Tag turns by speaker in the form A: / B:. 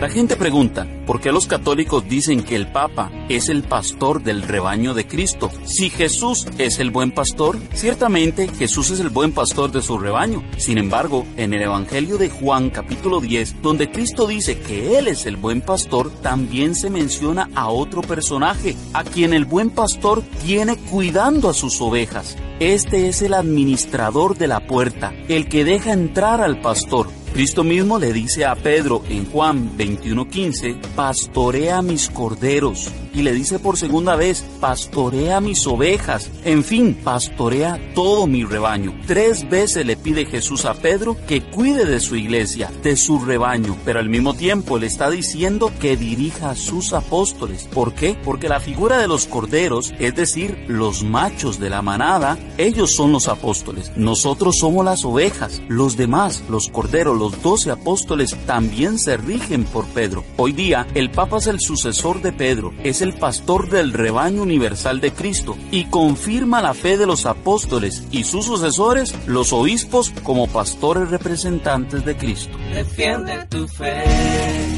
A: La gente pregunta, ¿por qué los católicos dicen que el Papa es el pastor del rebaño de Cristo? Si Jesús es el buen pastor, ciertamente Jesús es el buen pastor de su rebaño. Sin embargo, en el Evangelio de Juan capítulo 10, donde Cristo dice que Él es el buen pastor, también se menciona a otro personaje, a quien el buen pastor tiene cuidando a sus ovejas. Este es el administrador de la puerta, el que deja entrar al pastor. Cristo mismo le dice a Pedro en Juan 21:15, pastorea mis corderos. Y le dice por segunda vez, pastorea mis ovejas. En fin, pastorea todo mi rebaño. Tres veces le pide Jesús a Pedro que cuide de su iglesia, de su rebaño, pero al mismo tiempo le está diciendo que dirija a sus apóstoles. ¿Por qué? Porque la figura de los corderos, es decir, los machos de la manada, ellos son los apóstoles. Nosotros somos las ovejas. Los demás, los corderos, los doce apóstoles también se rigen por Pedro. Hoy día, el Papa es el sucesor de Pedro, es el pastor del rebaño universal de Cristo y confirma la fe de los apóstoles y sus sucesores, los obispos, como pastores representantes de Cristo.
B: Defiende tu fe.